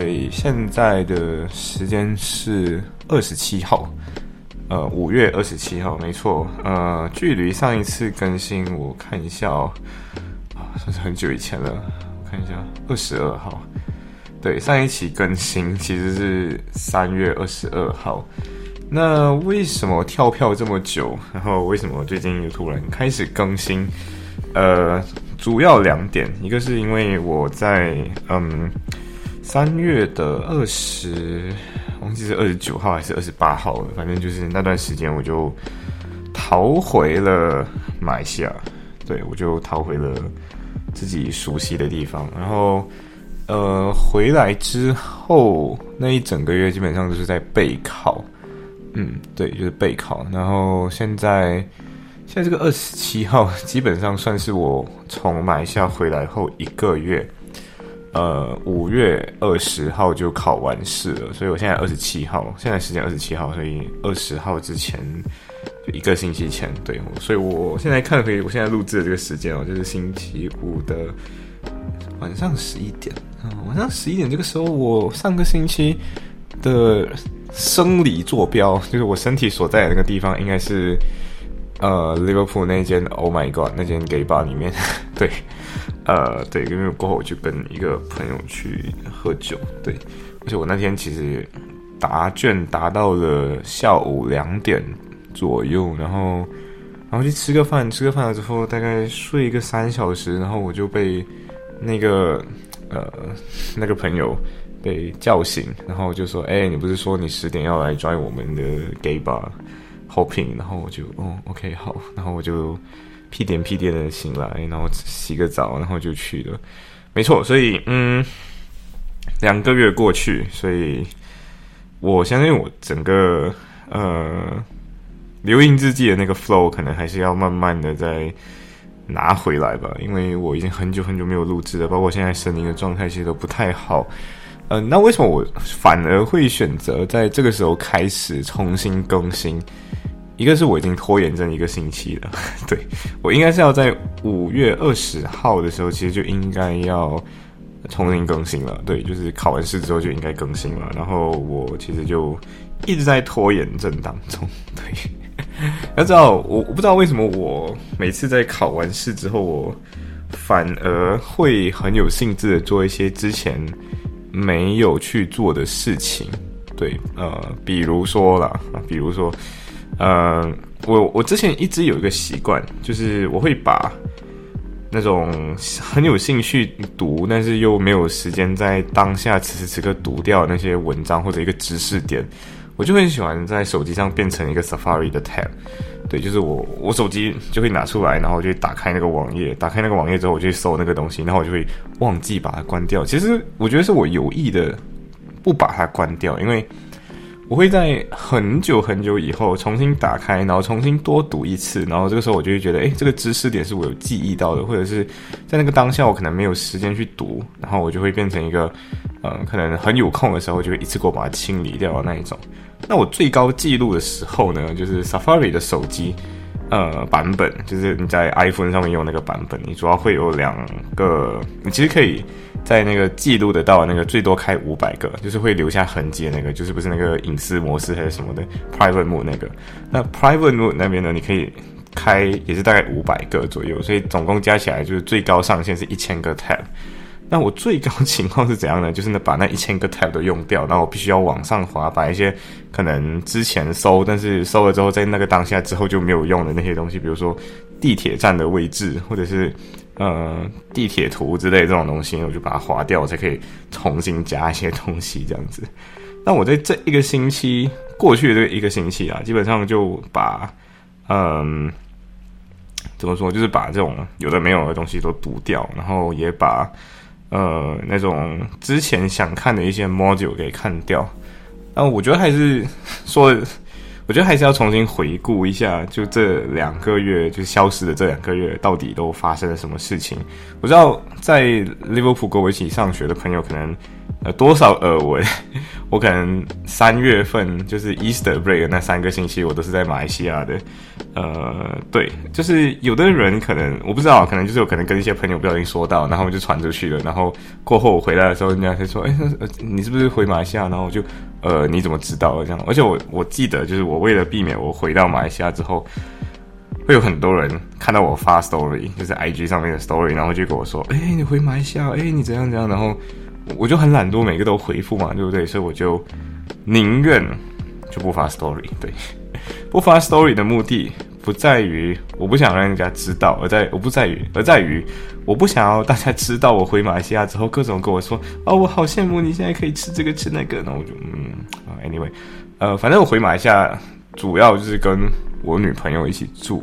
所以现在的时间是二十七号，呃，五月二十七号，没错，呃，距离上一次更新，我看一下，算是很久以前了，看一下，二十二号，对，上一期更新其实是三月二十二号，那为什么跳票这么久？然后为什么最近又突然开始更新？呃，主要两点，一个是因为我在嗯。三月的二十，忘记是二十九号还是二十八号了。反正就是那段时间，我就逃回了马来西亚。对我就逃回了自己熟悉的地方。然后，呃，回来之后那一整个月基本上都是在备考。嗯，对，就是备考。然后现在，现在这个二十七号，基本上算是我从马来西亚回来后一个月。呃，五月二十号就考完试了，所以我现在二十七号，现在时间二十七号，所以二十号之前就一个星期前，对，所以我现在看可以，我现在录制的这个时间哦，就是星期五的晚上十一点嗯，晚上十一点这个时候，我上个星期的生理坐标，就是我身体所在的那个地方，应该是呃，Liverpool 那间 Oh My God 那间 gay bar 里面，对。呃，对，因为过后我就跟一个朋友去喝酒，对，而且我那天其实答卷答到了下午两点左右，然后然后去吃个饭，吃个饭了之后大概睡一个三小时，然后我就被那个呃那个朋友被叫醒，然后就说：“哎，你不是说你十点要来 join 我们的 gay bar hoping 然后我就哦，OK，好，然后我就。屁颠屁颠的醒来，然后洗个澡，然后就去了。没错，所以嗯，两个月过去，所以我相信我整个呃留印日记的那个 flow 可能还是要慢慢的再拿回来吧，因为我已经很久很久没有录制了，包括现在身体的状态其实都不太好。嗯，那为什么我反而会选择在这个时候开始重新更新？一个是我已经拖延症一个星期了，对我应该是要在五月二十号的时候，其实就应该要重新更新了。对，就是考完试之后就应该更新了。然后我其实就一直在拖延症当中。对，要知道我我不知道为什么我每次在考完试之后，我反而会很有兴致的做一些之前没有去做的事情。对，呃，比如说啦，比如说。呃，我我之前一直有一个习惯，就是我会把那种很有兴趣读，但是又没有时间在当下此时此刻读掉那些文章或者一个知识点，我就很喜欢在手机上变成一个 Safari 的 tab。对，就是我我手机就会拿出来，然后我就打开那个网页，打开那个网页之后，我就搜那个东西，然后我就会忘记把它关掉。其实我觉得是我有意的不把它关掉，因为。我会在很久很久以后重新打开，然后重新多读一次，然后这个时候我就会觉得，哎，这个知识点是我有记忆到的，或者是在那个当下我可能没有时间去读，然后我就会变成一个，呃，可能很有空的时候就会一次过把它清理掉的那一种。那我最高记录的时候呢，就是 Safari 的手机。呃，版本就是你在 iPhone 上面用那个版本，你主要会有两个，你其实可以在那个记录得到那个最多开五百个，就是会留下痕迹的那个，就是不是那个隐私模式还是什么的 Private Mode 那个。那 Private Mode 那边呢，你可以开也是大概五百个左右，所以总共加起来就是最高上限是一千个 Tab。那我最高情况是怎样呢？就是呢，把那一千个 tab 都用掉，然后我必须要往上滑，把一些可能之前搜，但是搜了之后在那个当下之后就没有用的那些东西，比如说地铁站的位置，或者是呃地铁图之类这种东西，我就把它划掉，才可以重新加一些东西这样子。那我在这一个星期过去的这一个星期啊，基本上就把嗯怎么说，就是把这种有的没有的东西都读掉，然后也把。呃那种之前想看的一些 module 给看掉。那我觉得还是说。我觉得还是要重新回顾一下，就这两个月就消失的这两个月，到底都发生了什么事情？我知道在利物浦跟我一起上学的朋友，可能呃多少耳闻。我可能三月份就是 Easter break 那三个星期，我都是在马来西亚的。呃，对，就是有的人可能我不知道，可能就是有可能跟一些朋友不小心说到，然后就传出去了。然后过后我回来的时候，人家就说：“哎，你是不是回马来西亚？”然后我就。呃，你怎么知道这样？而且我我记得，就是我为了避免我回到马来西亚之后，会有很多人看到我发 story，就是 IG 上面的 story，然后就跟我说：“哎，你回马来西亚？哎，你怎样怎样？”然后我就很懒惰，每个都回复嘛，对不对？所以我就宁愿就不发 story。对，不发 story 的目的。不在于我不想让人家知道，而在我不在于，而在于我不想要大家知道我回马来西亚之后各种跟我说哦，我好羡慕你现在可以吃这个吃那个，那我就嗯，anyway，呃，反正我回马来西亚主要就是跟我女朋友一起住，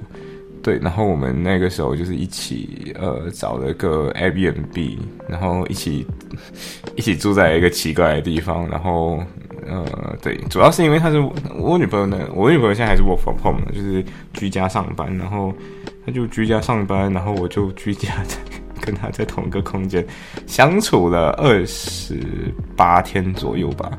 对，然后我们那个时候就是一起呃找了个 Airbnb，然后一起 一起住在一个奇怪的地方，然后。呃，对，主要是因为他是我女朋友呢，我女朋友现在还是 work from home 就是居家上班，然后他就居家上班，然后我就居家在跟他在同一个空间相处了二十八天左右吧。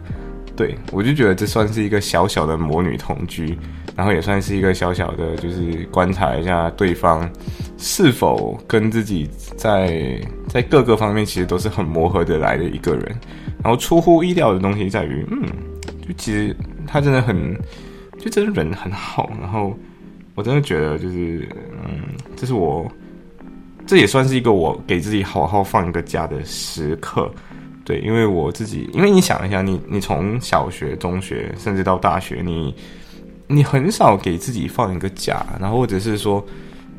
对我就觉得这算是一个小小的魔女同居，然后也算是一个小小的，就是观察一下对方是否跟自己在在各个方面其实都是很磨合的来的一个人。然后出乎意料的东西在于，嗯，就其实他真的很，就真的人很好。然后我真的觉得，就是，嗯，这是我，这也算是一个我给自己好好放一个假的时刻。对，因为我自己，因为你想一下，你你从小学、中学，甚至到大学，你你很少给自己放一个假，然后或者是说，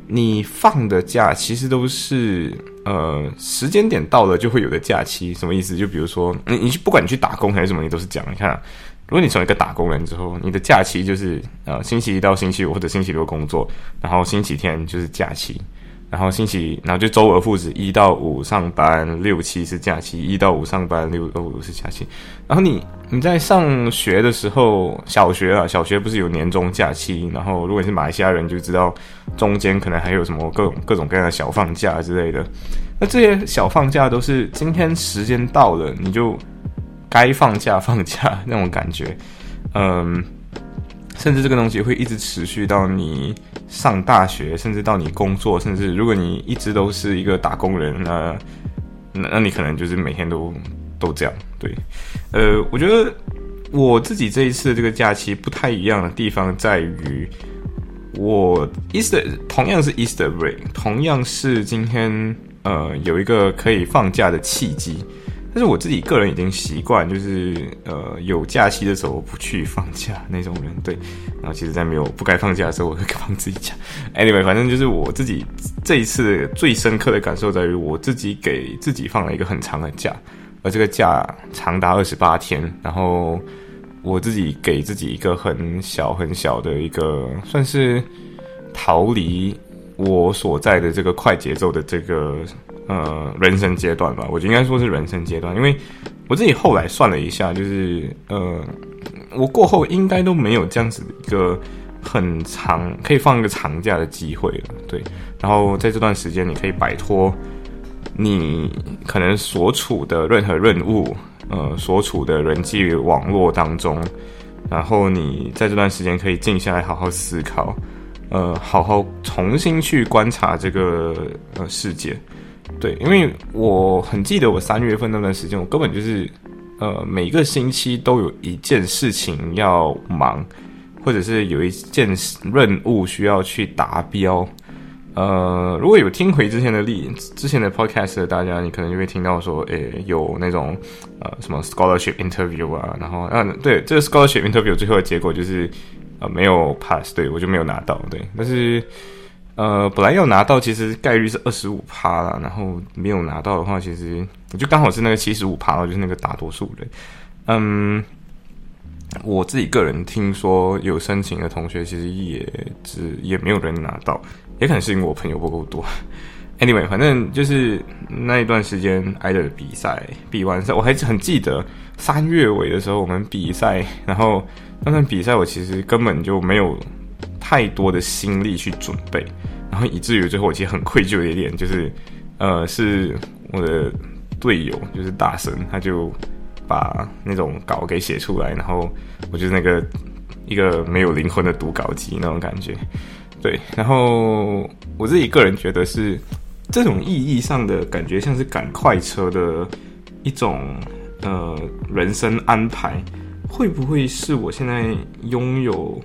你放的假其实都是。呃，时间点到了就会有的假期，什么意思？就比如说，你你不管你去打工还是什么，你都是讲，你看，如果你成为一个打工人之后，你的假期就是呃星期一到星期五或者星期六工作，然后星期天就是假期。然后星期，然后就周而复始，一到五上班，六七是假期；一到五上班，六二五是假期。然后你你在上学的时候，小学啊，小学不是有年终假期？然后如果是马来西亚人，就知道中间可能还有什么各种各种各样的小放假之类的。那这些小放假都是今天时间到了，你就该放假放假那种感觉，嗯。甚至这个东西会一直持续到你上大学，甚至到你工作，甚至如果你一直都是一个打工人，那那那你可能就是每天都都这样。对，呃，我觉得我自己这一次这个假期不太一样的地方在于，我 Easter 同样是 Easter break，同样是今天呃有一个可以放假的契机。但是我自己个人已经习惯，就是呃有假期的时候不去放假那种人，对。然后其实，在没有不该放假的时候，我会放自己假。Anyway，反正就是我自己这一次最深刻的感受在于，我自己给自己放了一个很长的假，而这个假长达二十八天。然后我自己给自己一个很小很小的一个，算是逃离我所在的这个快节奏的这个。呃，人生阶段吧，我就应该说是人生阶段，因为我自己后来算了一下，就是呃，我过后应该都没有这样子一个很长可以放一个长假的机会了，对。然后在这段时间，你可以摆脱你可能所处的任何任务，呃，所处的人际网络当中，然后你在这段时间可以静下来，好好思考，呃，好好重新去观察这个呃世界。对，因为我很记得我三月份那段时间，我根本就是，呃，每个星期都有一件事情要忙，或者是有一件任务需要去达标。呃，如果有听回之前的例之前的 podcast 的大家，你可能就会听到说，诶，有那种呃什么 scholarship interview 啊，然后啊，对，这个 scholarship interview 最后的结果就是呃没有 pass，对我就没有拿到，对，但是。呃，本来要拿到，其实概率是二十五趴啦，然后没有拿到的话，其实就刚好是那个七十五趴，就是那个大多数人。嗯，我自己个人听说有申请的同学，其实也只也没有人拿到，也可能是因为我朋友不够多。Anyway，反正就是那一段时间挨着比赛，比完赛我还是很记得三月尾的时候我们比赛，然后那段比赛我其实根本就没有太多的心力去准备，然后以至于最后我其实很愧疚的一点就是，呃，是我的队友就是大神，他就把那种稿给写出来，然后我就是那个一个没有灵魂的读稿机那种感觉，对，然后我自己个人觉得是。这种意义上的感觉，像是赶快车的一种呃人生安排，会不会是我现在拥有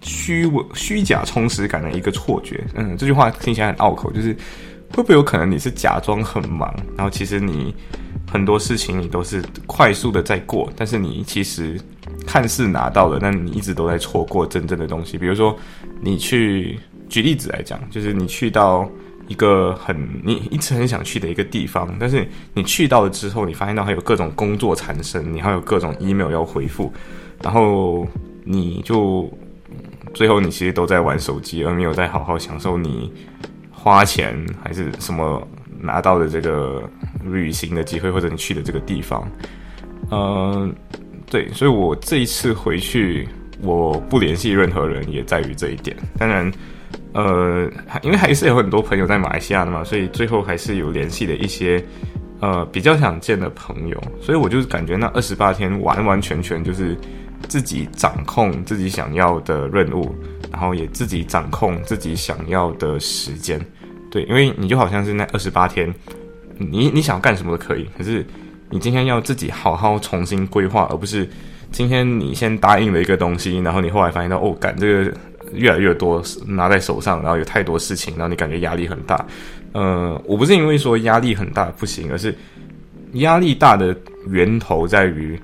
虚伪、虚假充实感的一个错觉？嗯，这句话听起来很拗口，就是会不会有可能你是假装很忙，然后其实你很多事情你都是快速的在过，但是你其实看似拿到了，但你一直都在错过真正的东西。比如说，你去举例子来讲，就是你去到。一个很你一直很想去的一个地方，但是你去到了之后，你发现到还有各种工作产生，你还有各种 email 要回复，然后你就最后你其实都在玩手机，而没有在好好享受你花钱还是什么拿到的这个旅行的机会，或者你去的这个地方。嗯，对，所以我这一次回去，我不联系任何人，也在于这一点。当然。呃，因为还是有很多朋友在马来西亚的嘛，所以最后还是有联系的一些呃比较想见的朋友，所以我就是感觉那二十八天完完全全就是自己掌控自己想要的任务，然后也自己掌控自己想要的时间。对，因为你就好像是那二十八天，你你想干什么都可以，可是你今天要自己好好重新规划，而不是今天你先答应了一个东西，然后你后来发现到哦，赶这个。越来越多拿在手上，然后有太多事情，然后你感觉压力很大。呃，我不是因为说压力很大不行，而是压力大的源头在于，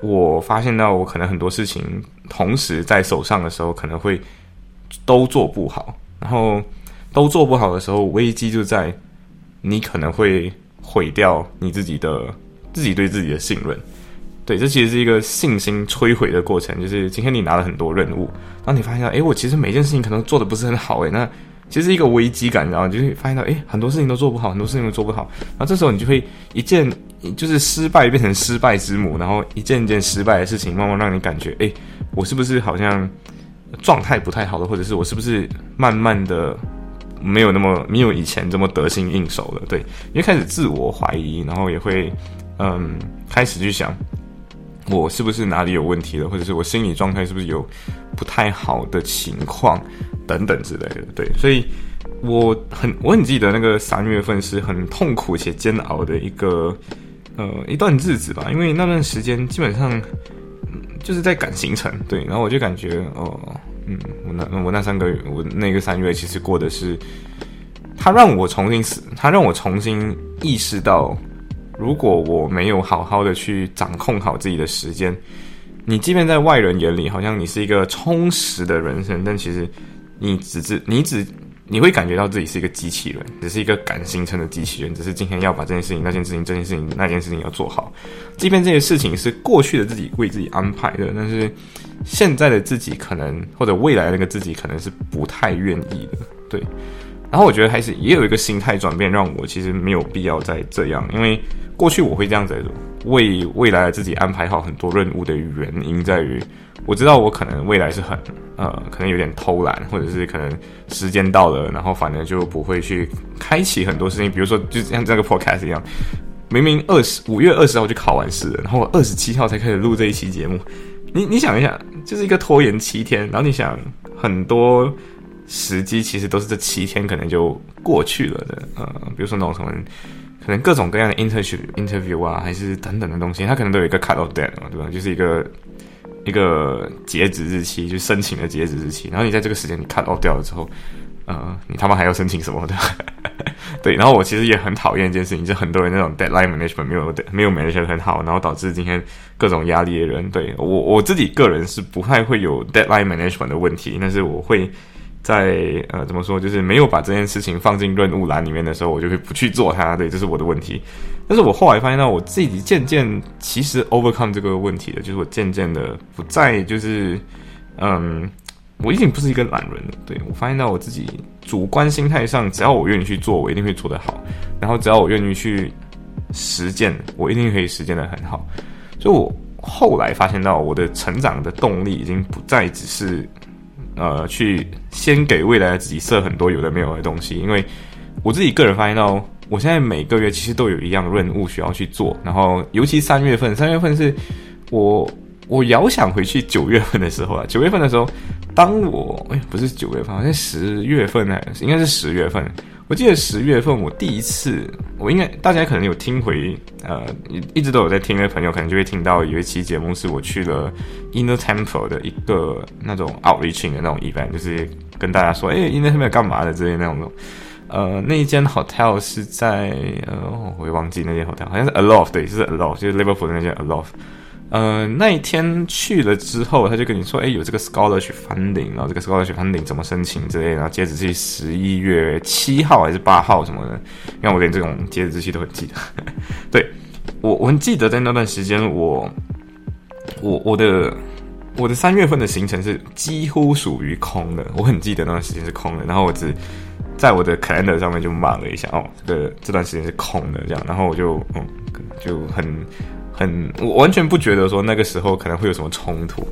我发现到我可能很多事情同时在手上的时候，可能会都做不好。然后都做不好的时候，危机就在你可能会毁掉你自己的自己对自己的信任。对，这其实是一个信心摧毁的过程。就是今天你拿了很多任务，然后你发现，哎，我其实每件事情可能做的不是很好，哎，那其实一个危机感，然后就会发现到，哎，很多事情都做不好，很多事情都做不好。然后这时候你就会一件就是失败变成失败之母，然后一件一件失败的事情，慢慢让你感觉，哎，我是不是好像状态不太好了，或者是我是不是慢慢的没有那么没有以前这么得心应手了？对，因为开始自我怀疑，然后也会嗯开始去想。我是不是哪里有问题了，或者是我心理状态是不是有不太好的情况等等之类的？对，所以我很我很记得那个三月份是很痛苦且煎熬的一个呃一段日子吧，因为那段时间基本上就是在赶行程，对，然后我就感觉哦，嗯，我那我那三个月，我那个三月其实过的是，他让我重新死，他让我重新意识到。如果我没有好好的去掌控好自己的时间，你即便在外人眼里好像你是一个充实的人生，但其实你只是你只你会感觉到自己是一个机器人，只是一个赶行程的机器人，只是今天要把这件事情、那件事情、这件事情、那件事情要做好。即便这些事情是过去的自己为自己安排的，但是现在的自己可能或者未来那个自己可能是不太愿意的，对。然后我觉得还是也有一个心态转变，让我其实没有必要再这样，因为过去我会这样子为未来的自己安排好很多任务的原因在于，我知道我可能未来是很呃，可能有点偷懒，或者是可能时间到了，然后反正就不会去开启很多事情，比如说就像这个 podcast 一样，明明二十五月二十号就考完试了，然后二十七号才开始录这一期节目，你你想一想，就是一个拖延七天，然后你想很多。时机其实都是这七天可能就过去了的，呃，比如说那种什么，可能各种各样的 interview interview 啊，还是等等的东西，它可能都有一个 cut off date 嘛，对吧？就是一个一个截止日期，就申请的截止日期。然后你在这个时间你看哦掉了之后，呃，你他妈还要申请什么的？对。然后我其实也很讨厌一件事情，就很多人那种 deadline management 没有没有 manage 很好，然后导致今天各种压力的人。对我我自己个人是不太会有 deadline management 的问题，但是我会。在呃，怎么说？就是没有把这件事情放进任务栏里面的时候，我就会不去做它。对，这是我的问题。但是我后来发现到，我自己渐渐其实 overcome 这个问题的，就是我渐渐的不再就是嗯我已经不是一个懒人了。对我发现到我自己主观心态上，只要我愿意去做，我一定会做得好。然后只要我愿意去实践，我一定可以实践的很好。所以我后来发现到，我的成长的动力已经不再只是呃去先给未来的自己设很多有的没有的东西，因为我自己个人发现到。我现在每个月其实都有一样任务需要去做，然后尤其三月份，三月份是我我遥想回去九月份的时候啊，九月份的时候，当我哎不是九月份，好像十月份呢，应该是十月份。我记得十月份我第一次，我应该大家可能有听回，呃，一直都有在听的朋友，可能就会听到有一期节目是我去了 Inner Temple 的一个那种 outreaching 的那种 event，就是跟大家说，哎，Inner Temple 干嘛的之类那种。呃，那一间 hotel 是在呃，我会忘记那间 hotel，好像是 Aloft，对，就是 Aloft，就是 Liverpool 的那间 Aloft。呃，那一天去了之后，他就跟你说，哎，有这个 scholarship funding，然后这个 scholarship funding 怎么申请之类的，然后截止是十一月七号还是八号什么的，因为我连这种截止日期都很记得。对我，我很记得在那段时间，我我我的我的三月份的行程是几乎属于空的，我很记得那段时间是空的，然后我只。在我的 calendar 上面就骂了一下哦，这个这段时间是空的，这样，然后我就嗯，就很很，我完全不觉得说那个时候可能会有什么冲突。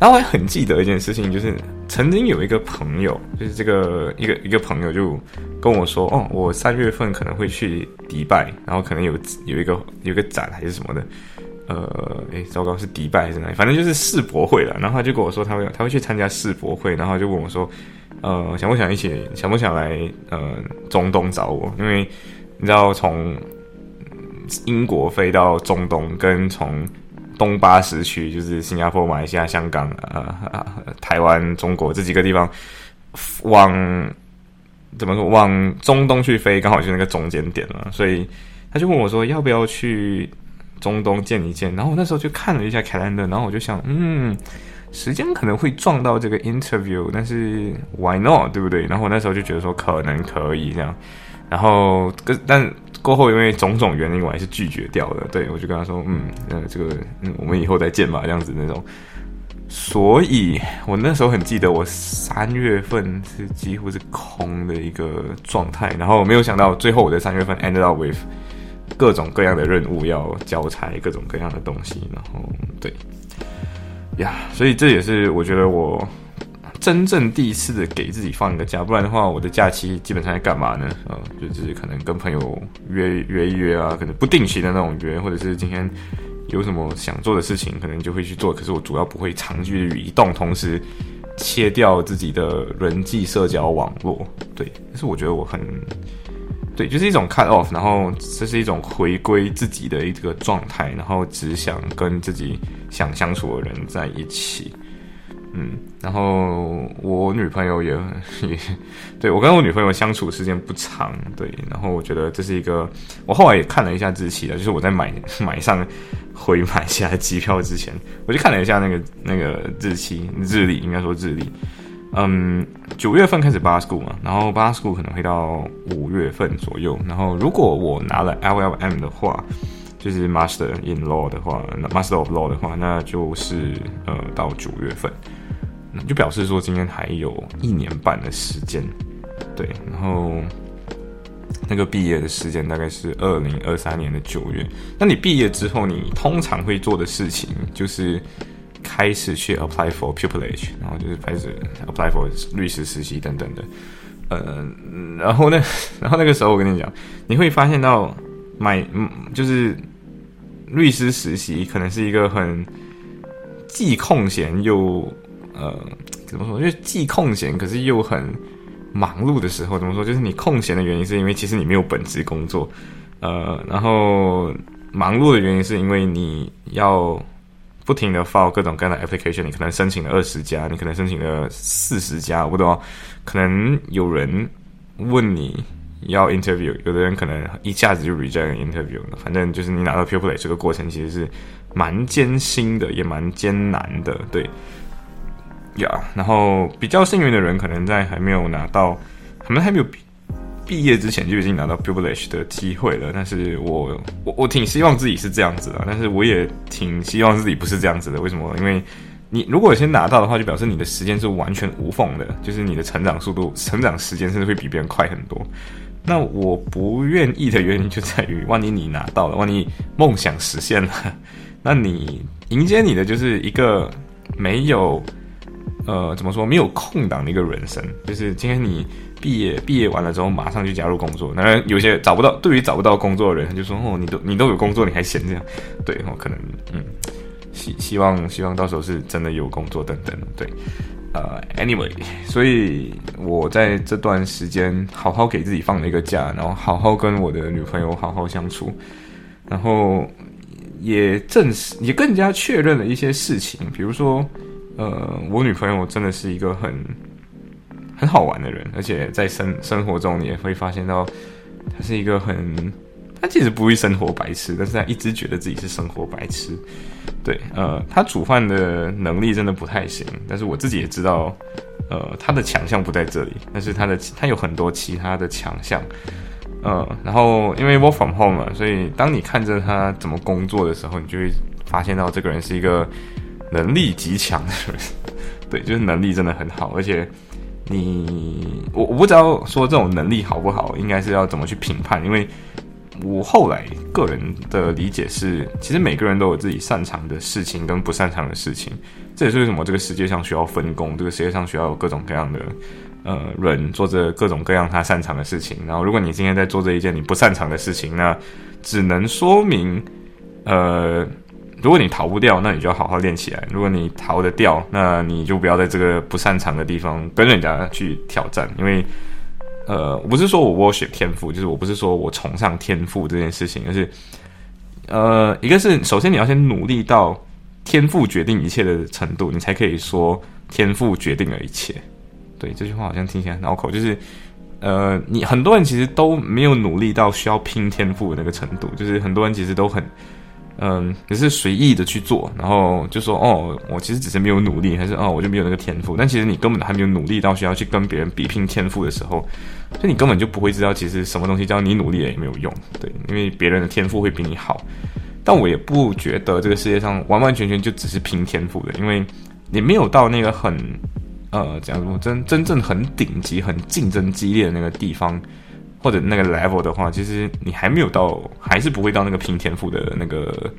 然后我还很记得一件事情，就是曾经有一个朋友，就是这个一个一个朋友就跟我说，哦，我三月份可能会去迪拜，然后可能有有一个有一个展还是什么的，呃，诶，糟糕，是迪拜还是哪里？反正就是世博会了。然后他就跟我说，他会他会去参加世博会，然后就问我说。呃，想不想一起？想不想来？呃，中东找我？因为你知道，从英国飞到中东，跟从东巴时区，就是新加坡、马来西亚、香港、呃、台湾、中国这几个地方，往怎么说？往中东去飞，刚好就那个中间点了。所以他就问我说，要不要去中东见一见？然后我那时候就看了一下凯兰德，然后我就想，嗯。时间可能会撞到这个 interview，但是 why not，对不对？然后我那时候就觉得说可能可以这样，然后但过后因为种种原因，我还是拒绝掉了。对我就跟他说，嗯，呃，这个嗯，我们以后再见吧，这样子那种。所以我那时候很记得，我三月份是几乎是空的一个状态，然后没有想到最后我在三月份 ended up with 各种各样的任务要交差，各种各样的东西，然后对。呀，所以这也是我觉得我真正第一次的给自己放一个假，不然的话，我的假期基本上在干嘛呢？嗯，就是可能跟朋友约约一约啊，可能不定期的那种约，或者是今天有什么想做的事情，可能就会去做。可是我主要不会长距离移动，同时切掉自己的人际社交网络。对，但是我觉得我很。对，就是一种 cut off，然后这是一种回归自己的一个状态，然后只想跟自己想相处的人在一起。嗯，然后我女朋友也 也对我跟我女朋友相处时间不长，对，然后我觉得这是一个，我后来也看了一下日期了，就是我在买 买上回买下机票之前，我就看了一下那个那个日期日历，应该说日历。嗯，九月份开始巴斯库嘛，然后巴斯库可能会到五月份左右。然后如果我拿了 LLM 的话，就是 Master in Law 的话，Master of Law 的话，那就是呃到九月份，就表示说今天还有一年半的时间。对，然后那个毕业的时间大概是二零二三年的九月。那你毕业之后，你通常会做的事情就是。开始去 apply for pupillage，然后就是开始 apply for 律师实习等等的，呃，然后呢，然后那个时候我跟你讲，你会发现到买，嗯，就是律师实习可能是一个很既空闲又呃怎么说，就是既空闲可是又很忙碌的时候，怎么说？就是你空闲的原因是因为其实你没有本职工作，呃，然后忙碌的原因是因为你要。不停的 file 各种各样的 application，你可能申请了二十家，你可能申请了四十家，我不知道，可能有人问你要 interview，有的人可能一下子就 reject interview 了。反正就是你拿到 pupil 这个过程其实是蛮艰辛的，也蛮艰难的，对。呀，然后比较幸运的人可能在还没有拿到，可能还没有。毕毕业之前就已经拿到 publish 的机会了，但是我我我挺希望自己是这样子的，但是我也挺希望自己不是这样子的。为什么？因为你如果先拿到的话，就表示你的时间是完全无缝的，就是你的成长速度、成长时间甚至会比别人快很多。那我不愿意的原因就在于，万一你拿到了，万一梦想实现了，那你迎接你的就是一个没有呃怎么说没有空档的一个人生，就是今天你毕业毕业完了之后马上就加入工作。当然有些找不到，对于找不到工作的人，他就说哦，你都你都有工作，你还闲这样？对，我可能嗯希希望希望到时候是真的有工作等等，对。呃，anyway，所以我在这段时间好好给自己放了一个假，然后好好跟我的女朋友好好相处，然后也证实，也更加确认了一些事情，比如说，呃，我女朋友真的是一个很很好玩的人，而且在生生活中你也会发现到，她是一个很，她其实不会生活白痴，但是她一直觉得自己是生活白痴。对，呃，她煮饭的能力真的不太行，但是我自己也知道，呃，她的强项不在这里，但是她的她有很多其他的强项，呃，然后因为 work from home 嘛，所以当你看着她怎么工作的时候，你就会发现到这个人是一个能力极强的人，对，就是能力真的很好，而且你我我不知道说这种能力好不好，应该是要怎么去评判，因为。我后来个人的理解是，其实每个人都有自己擅长的事情跟不擅长的事情，这也是为什么这个世界上需要分工，这个世界上需要有各种各样的呃人做着各种各样他擅长的事情。然后，如果你今天在做这一件你不擅长的事情，那只能说明，呃，如果你逃不掉，那你就要好好练起来；如果你逃得掉，那你就不要在这个不擅长的地方跟人家去挑战，因为。呃，我不是说我 worship 天赋，就是我不是说我崇尚天赋这件事情，而是，呃，一个是首先你要先努力到天赋决定一切的程度，你才可以说天赋决定了一切。对，这句话好像听起来很拗口，就是，呃，你很多人其实都没有努力到需要拼天赋的那个程度，就是很多人其实都很。嗯，只是随意的去做，然后就说哦，我其实只是没有努力，还是哦，我就没有那个天赋。但其实你根本还没有努力到需要去跟别人比拼天赋的时候，所以你根本就不会知道，其实什么东西叫你努力了也没有用。对，因为别人的天赋会比你好。但我也不觉得这个世界上完完全全就只是拼天赋的，因为你没有到那个很呃，假如真真正很顶级、很竞争激烈的那个地方。或者那个 level 的话，其实你还没有到，还是不会到那个拼天赋的那个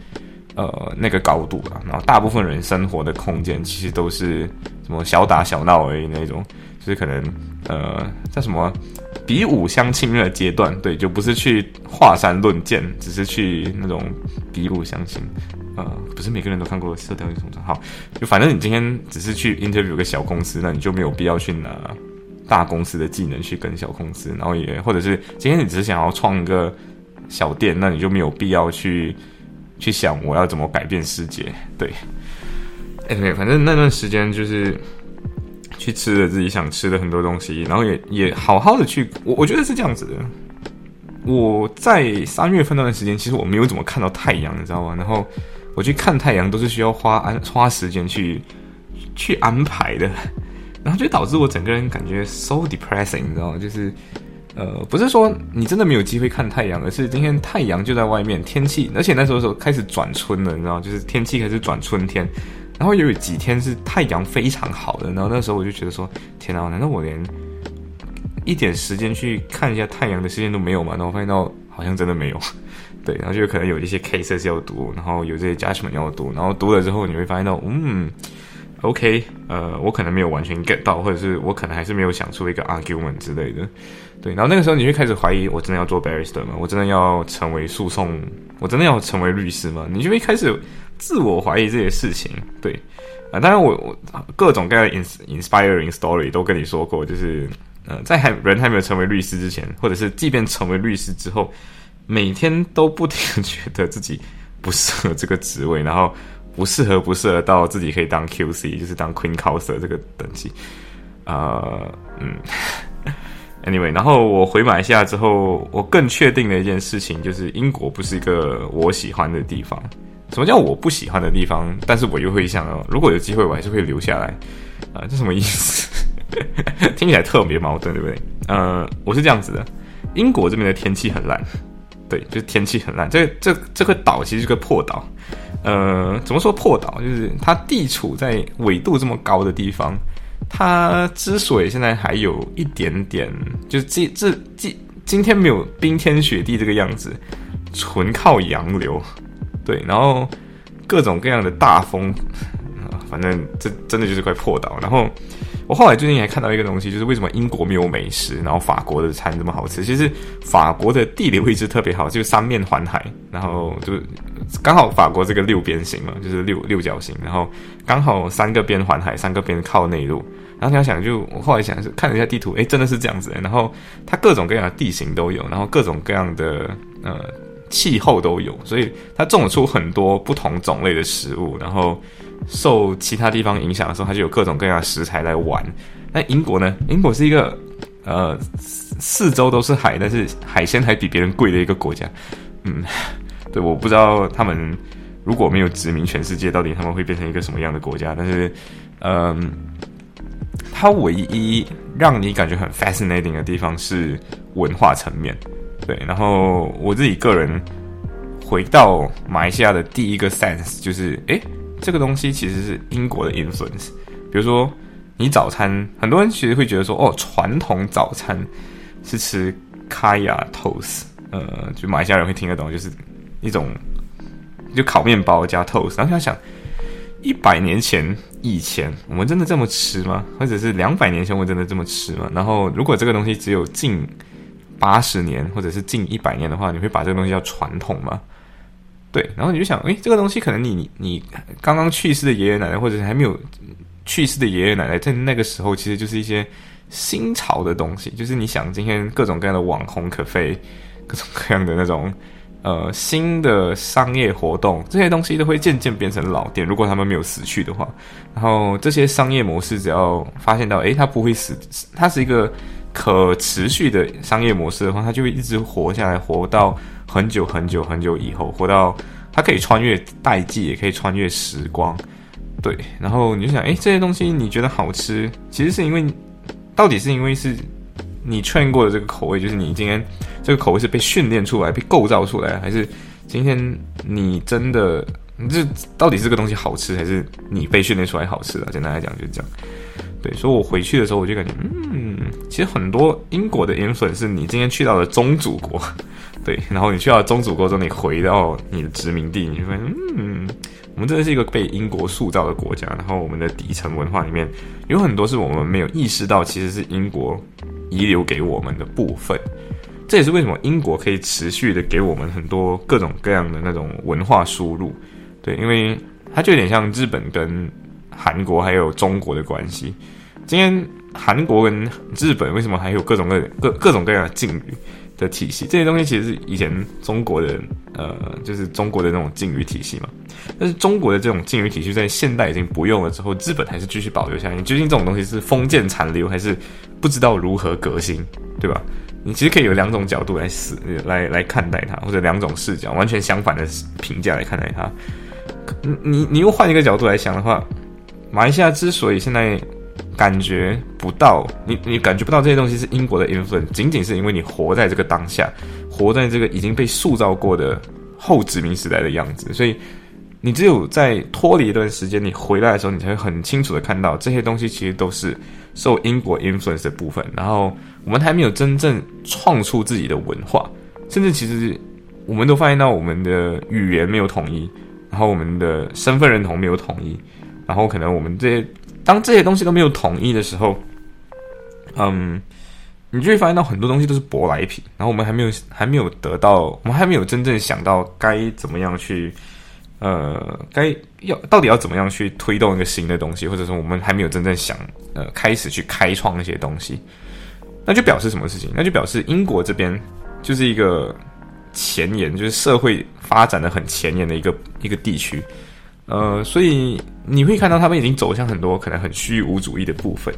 呃那个高度啊。然后大部分人生活的空间其实都是什么小打小闹而已那种，就是可能呃叫什么比武相亲的阶段，对，就不是去华山论剑，只是去那种比武相亲。呃，不是每个人都看过《射雕英雄传》，好，就反正你今天只是去 interview 个小公司，那你就没有必要去拿。大公司的技能去跟小公司，然后也或者是今天你只是想要创一个小店，那你就没有必要去去想我要怎么改变世界。对，哎，反正那段时间就是去吃了自己想吃的很多东西，然后也也好好的去，我我觉得是这样子的。我在三月份那段时间，其实我没有怎么看到太阳，你知道吗？然后我去看太阳都是需要花安花时间去去安排的。然后就导致我整个人感觉 so depressing，你知道吗？就是，呃，不是说你真的没有机会看太阳，而是今天太阳就在外面，天气，而且那时候时候开始转春了，你知道吗？就是天气开始转春天，然后有几天是太阳非常好的，然后那时候我就觉得说，天哪，难道我连一点时间去看一下太阳的时间都没有吗？然后发现到好像真的没有，对，然后就可能有一些 cases 要读，然后有这些 judgment 要读，然后读了之后你会发现到，嗯。OK，呃，我可能没有完全 get 到，或者是我可能还是没有想出一个 argument 之类的，对。然后那个时候你就开始怀疑，我真的要做 barrister 吗？我真的要成为诉讼？我真的要成为律师吗？你就会开始自我怀疑这些事情，对。啊，当然我我各种各样的 inspiring story 都跟你说过，就是呃，在还人还没有成为律师之前，或者是即便成为律师之后，每天都不停觉得自己不适合这个职位，然后。不适合，不适合到自己可以当 QC，就是当 Queen Counsel 这个等级。呃，嗯，Anyway，然后我回马来西亚之后，我更确定的一件事情就是，英国不是一个我喜欢的地方。什么叫我不喜欢的地方？但是我又会想，如果有机会，我还是会留下来。啊，这什么意思？听起来特别矛盾，对不对？呃，我是这样子的，英国这边的天气很烂，对，就是天气很烂。这这这个岛其实是个破岛。呃，怎么说破岛？就是它地处在纬度这么高的地方，它之所以现在还有一点点，就是这这今今天没有冰天雪地这个样子，纯靠洋流，对，然后各种各样的大风，反正这真的就是块破岛，然后。我后来最近还看到一个东西，就是为什么英国没有美食，然后法国的餐这么好吃？其实法国的地理位置特别好，就是三面环海，然后就刚好法国这个六边形嘛，就是六六角形，然后刚好三个边环海，三个边靠内陆。然后你要想，就我后来想是看了一下地图，诶，真的是这样子。然后它各种各样的地形都有，然后各种各样的呃气候都有，所以它种出很多不同种类的食物，然后。受其他地方影响的时候，它就有各种各样的食材来玩。那英国呢？英国是一个呃四周都是海，但是海鲜还比别人贵的一个国家。嗯，对，我不知道他们如果没有殖民全世界，到底他们会变成一个什么样的国家。但是，嗯，它唯一让你感觉很 fascinating 的地方是文化层面。对，然后我自己个人回到马来西亚的第一个 sense 就是，诶。这个东西其实是英国的 influence，比如说你早餐，很多人其实会觉得说，哦，传统早餐是吃 kaya toast，呃，就马来西亚人会听得懂，就是一种就烤面包加 toast。然后他想，一百年前以前我们真的这么吃吗？或者是两百年前我们真的这么吃吗？然后如果这个东西只有近八十年或者是近一百年的话，你会把这个东西叫传统吗？对，然后你就想，诶，这个东西可能你你刚刚去世的爷爷奶奶，或者是还没有去世的爷爷奶奶，在那个时候其实就是一些新潮的东西，就是你想今天各种各样的网红可费，各种各样的那种呃新的商业活动，这些东西都会渐渐变成老店。如果他们没有死去的话，然后这些商业模式只要发现到，诶，它不会死，它是一个可持续的商业模式的话，它就会一直活下来，活到。很久很久很久以后，活到它可以穿越代际，也可以穿越时光，对。然后你就想，哎，这些东西你觉得好吃，其实是因为，到底是因为是你训练过的这个口味，就是你今天这个口味是被训练出来、被构造出来，还是今天你真的这到底是个东西好吃，还是你被训练出来好吃啊？简单来讲就是这样。对，所以我回去的时候，我就感觉，嗯，其实很多英国的盐粉是你今天去到了宗主国。对，然后你去到宗主国之后，你回到你的殖民地，你就发现，嗯，我们真的是一个被英国塑造的国家。然后我们的底层文化里面有很多是我们没有意识到，其实是英国遗留给我们的部分。这也是为什么英国可以持续的给我们很多各种各样的那种文化输入。对，因为它就有点像日本跟韩国还有中国的关系。今天韩国跟日本为什么还有各种各各各种各样的敬语？的体系，这些东西其实是以前中国的，呃，就是中国的那种敬语体系嘛。但是中国的这种敬语体系在现代已经不用了之后，日本还是继续保留下来。究竟这种东西是封建残留，还是不知道如何革新，对吧？你其实可以有两种角度来思来来看待它，或者两种视角完全相反的评价来看待它。你你你又换一个角度来想的话，马来西亚之所以现在。感觉不到，你你感觉不到这些东西是英国的 influence，仅仅是因为你活在这个当下，活在这个已经被塑造过的后殖民时代的样子，所以你只有在脱离一段时间，你回来的时候，你才会很清楚的看到这些东西其实都是受英国 influence 的部分。然后我们还没有真正创出自己的文化，甚至其实我们都发现到我们的语言没有统一，然后我们的身份认同没有统一，然后可能我们这些。当这些东西都没有统一的时候，嗯，你就会发现到很多东西都是舶来品。然后我们还没有还没有得到，我们还没有真正想到该怎么样去，呃，该要到底要怎么样去推动一个新的东西，或者说我们还没有真正想呃开始去开创那些东西，那就表示什么事情？那就表示英国这边就是一个前沿，就是社会发展的很前沿的一个一个地区。呃，所以你会看到他们已经走向很多可能很虚无主义的部分，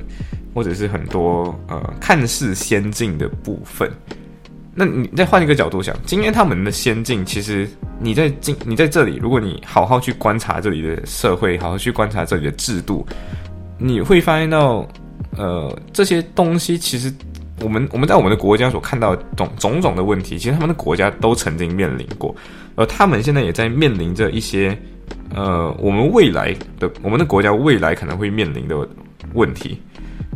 或者是很多呃看似先进的部分。那你再换一个角度想，今天他们的先进，其实你在今你在这里，如果你好好去观察这里的社会，好好去观察这里的制度，你会发现到，呃，这些东西其实我们我们在我们的国家所看到种种种的问题，其实他们的国家都曾经面临过，而他们现在也在面临着一些。呃，我们未来的我们的国家未来可能会面临的问题。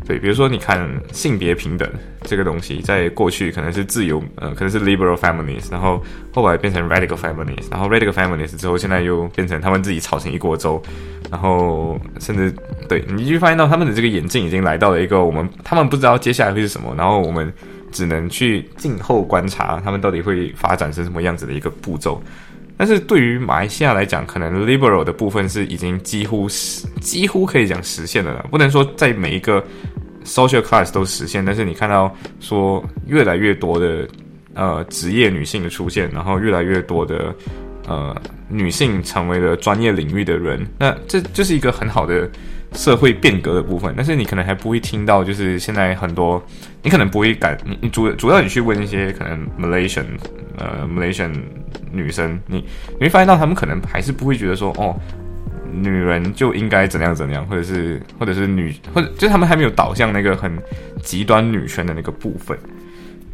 对，比如说你看性别平等这个东西，在过去可能是自由，呃，可能是 liberal feminists，然后后来变成 radical feminists，然后 radical feminists 之后，现在又变成他们自己吵成一锅粥，然后甚至对你就发现到他们的这个眼镜已经来到了一个我们他们不知道接下来会是什么，然后我们只能去静候观察他们到底会发展成什么样子的一个步骤。但是对于马来西亚来讲，可能 liberal 的部分是已经几乎是几乎可以讲实现的了。不能说在每一个 social class 都实现，但是你看到说越来越多的呃职业女性的出现，然后越来越多的呃女性成为了专业领域的人，那这就是一个很好的社会变革的部分。但是你可能还不会听到，就是现在很多你可能不会感你你主主要你去问一些可能 Malaysian 呃 Malaysian。女生，你你会发现到他们可能还是不会觉得说，哦，女人就应该怎样怎样，或者是或者是女，或者就是他们还没有导向那个很极端女权的那个部分。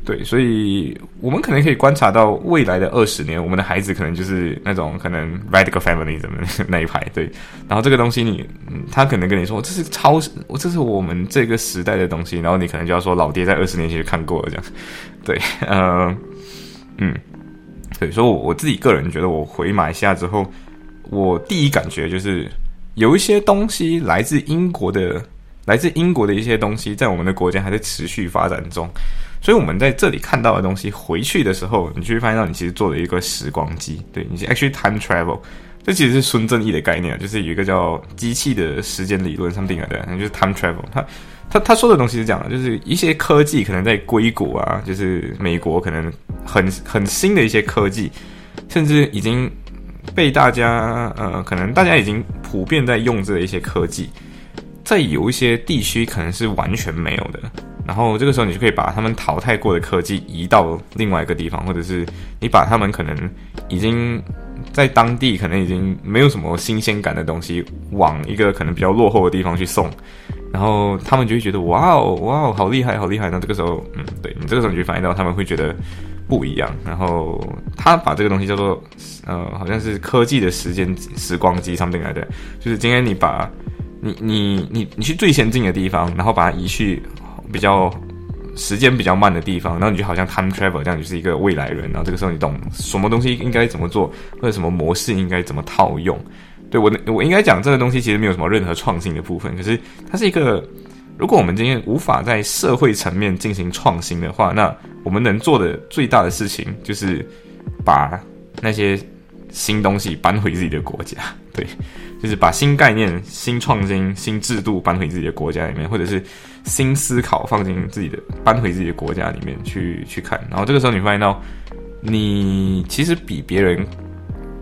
对，所以我们可能可以观察到未来的二十年，我们的孩子可能就是那种可能 radical family 怎么那一排。对，然后这个东西你，他可能跟你说这是超，这是我们这个时代的东西，然后你可能就要说老爹在二十年前就看过了这样。对，嗯 嗯。对，所以，我我自己个人觉得，我回马来西亚之后，我第一感觉就是有一些东西来自英国的，来自英国的一些东西，在我们的国家还在持续发展中。所以，我们在这里看到的东西，回去的时候，你就会发现到你其实做了一个时光机。对你，actually time travel，这其实是孙正义的概念，就是有一个叫机器的时间理论上定来的，那就是 time travel。他他他说的东西是这样的，就是一些科技可能在硅谷啊，就是美国可能很很新的一些科技，甚至已经被大家呃，可能大家已经普遍在用这一些科技，在有一些地区可能是完全没有的。然后这个时候你就可以把他们淘汰过的科技移到另外一个地方，或者是你把他们可能已经在当地可能已经没有什么新鲜感的东西，往一个可能比较落后的地方去送。然后他们就会觉得哇哦哇哦好厉害好厉害！那这个时候，嗯，对你这个时候你就反映到他们会觉得不一样。然后他把这个东西叫做呃，好像是科技的时间时光机上面来的，就是今天你把你你你你去最先进的地方，然后把它移去比较时间比较慢的地方，然后你就好像 time travel 这样，就是一个未来人。然后这个时候你懂什么东西应该怎么做，或者什么模式应该怎么套用。对我，我应该讲这个东西其实没有什么任何创新的部分。可是它是一个，如果我们今天无法在社会层面进行创新的话，那我们能做的最大的事情就是把那些新东西搬回自己的国家。对，就是把新概念、新创新、新制度搬回自己的国家里面，或者是新思考放进自己的搬回自己的国家里面去去看。然后这个时候你发现到，你其实比别人，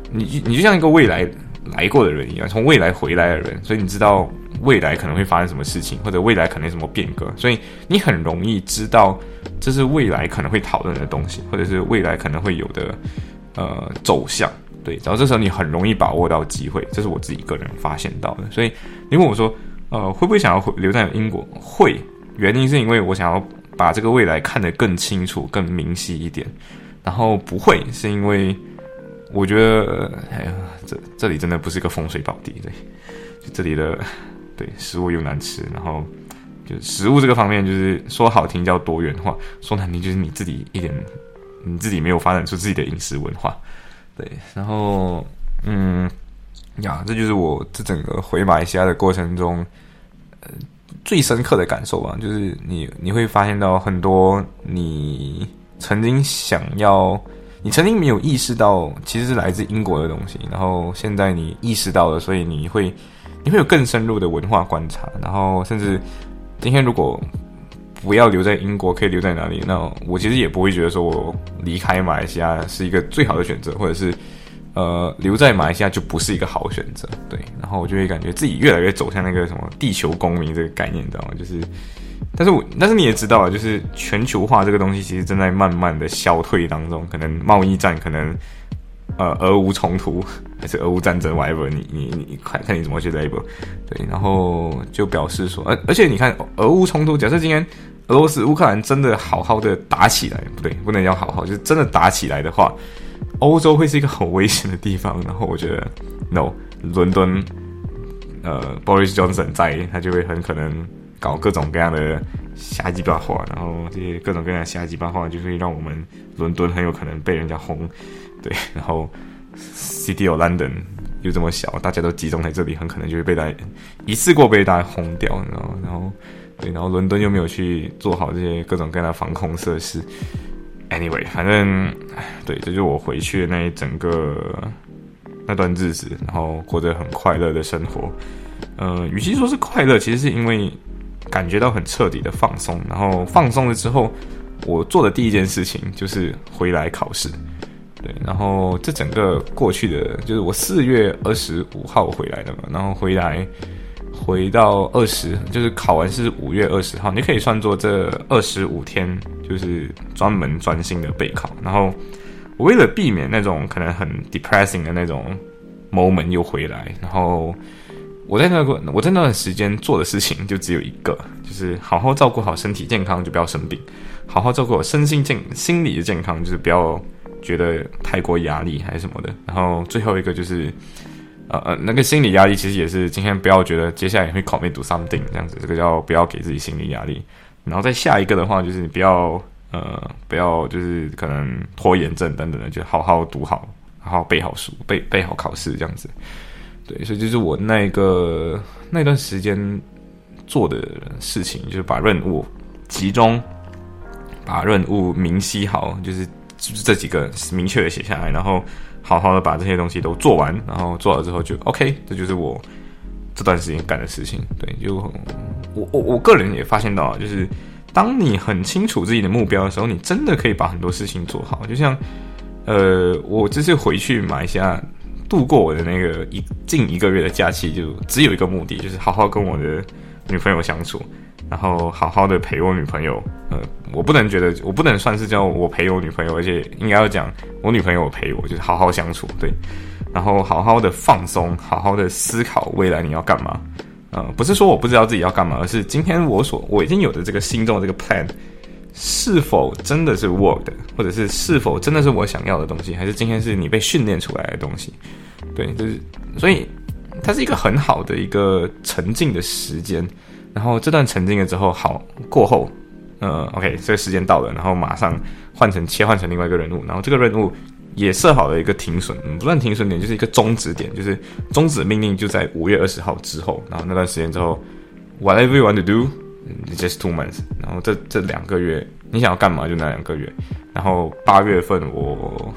你你就像一个未来。来过的人一样，从未来回来的人，所以你知道未来可能会发生什么事情，或者未来可能有什么变革，所以你很容易知道这是未来可能会讨论的东西，或者是未来可能会有的呃走向。对，然后这时候你很容易把握到机会，这是我自己个人发现到的。所以你问我说，呃，会不会想要留在英国？会，原因是因为我想要把这个未来看得更清楚、更明晰一点。然后不会是因为。我觉得，哎呀，这这里真的不是个风水宝地，对，就这里的，对，食物又难吃，然后就食物这个方面，就是说好听叫多元化，说难听就是你自己一点，你自己没有发展出自己的饮食文化，对，然后，嗯，呀，这就是我这整个回马来西亚的过程中，最深刻的感受吧，就是你你会发现到很多你曾经想要。你曾经没有意识到，其实是来自英国的东西，然后现在你意识到了，所以你会，你会有更深入的文化观察，然后甚至今天如果不要留在英国，可以留在哪里？那我其实也不会觉得说我离开马来西亚是一个最好的选择，或者是呃留在马来西亚就不是一个好选择，对。然后我就会感觉自己越来越走向那个什么地球公民这个概念，你知道吗？就是。但是我，但是你也知道啊，就是全球化这个东西其实正在慢慢的消退当中。可能贸易战，可能呃俄乌冲突，还是俄乌战争，whatever，你你你看看你怎么去 label，对，然后就表示说，而而且你看俄乌冲突，假设今天俄罗斯乌克兰真的好好的打起来，不对，不能要好好，就是真的打起来的话，欧洲会是一个很危险的地方。然后我觉得，no，伦敦，呃，Boris Johnson 在，他就会很可能搞各种各样的瞎鸡巴话，然后这些各种各样的瞎鸡巴话，就会让我们伦敦很有可能被人家轰，对，然后 City of London 又这么小，大家都集中在这里，很可能就会被大家一次过被大家轰掉，然后，然后，对，然后伦敦又没有去做好这些各种各样的防控设施。Anyway，反正，对，这就是我回去的那一整个那段日子，然后过着很快乐的生活。呃，与其说是快乐，其实是因为感觉到很彻底的放松。然后放松了之后，我做的第一件事情就是回来考试。对，然后这整个过去的，就是我四月二十五号回来的嘛，然后回来。回到二十，就是考完是五月二十号，你可以算作这二十五天就是专门专心的备考。然后我为了避免那种可能很 depressing 的那种 moment 又回来，然后我在那个我在那段时间做的事情就只有一个，就是好好照顾好身体健康，就不要生病；好好照顾好身心健心理的健康，就是不要觉得太过压力还是什么的。然后最后一个就是。呃呃，那个心理压力其实也是今天不要觉得接下来会考没读 something 这样子，这个叫不要给自己心理压力。然后再下一个的话，就是你不要呃不要就是可能拖延症等等的，就好好读好，好好背好书，背背好考试这样子。对，所以就是我那个那段时间做的事情，就是把任务集中，把任务明晰好，就是就是这几个明确的写下来，然后。好好的把这些东西都做完，然后做了之后就 OK，这就是我这段时间干的事情。对，就我我我个人也发现到，就是当你很清楚自己的目标的时候，你真的可以把很多事情做好。就像呃，我这次回去马来西亚度过我的那个一近一个月的假期，就只有一个目的，就是好好跟我的女朋友相处。然后好好的陪我女朋友，呃，我不能觉得，我不能算是叫我陪我女朋友，而且应该要讲我女朋友陪我，就是好好相处，对，然后好好的放松，好好的思考未来你要干嘛，呃，不是说我不知道自己要干嘛，而是今天我所我已经有的这个心中的这个 plan 是否真的是 work 的，或者是是否真的是我想要的东西，还是今天是你被训练出来的东西，对，就是所以它是一个很好的一个沉浸的时间。然后这段沉浸了之后，好过后，呃，OK，这个时间到了，然后马上换成切换成另外一个任务，然后这个任务也设好了一个停损，不算停损点，就是一个终止点，就是终止命令就在五月二十号之后，然后那段时间之后，whatever you want to do，just two months，然后这这两个月你想要干嘛就那两个月，然后八月份我。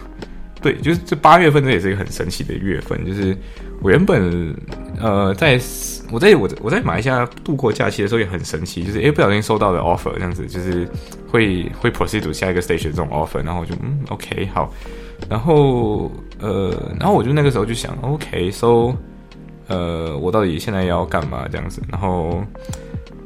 对，就是这八月份，这也是一个很神奇的月份。就是我原本，呃，在我在我我在马来西亚度过假期的时候也很神奇，就是诶不小心收到的 offer 这样子，就是会会 proceed to 下一个 station 这种 offer，然后我就嗯 OK 好，然后呃，然后我就那个时候就想 OK，so 呃，我到底现在要干嘛这样子？然后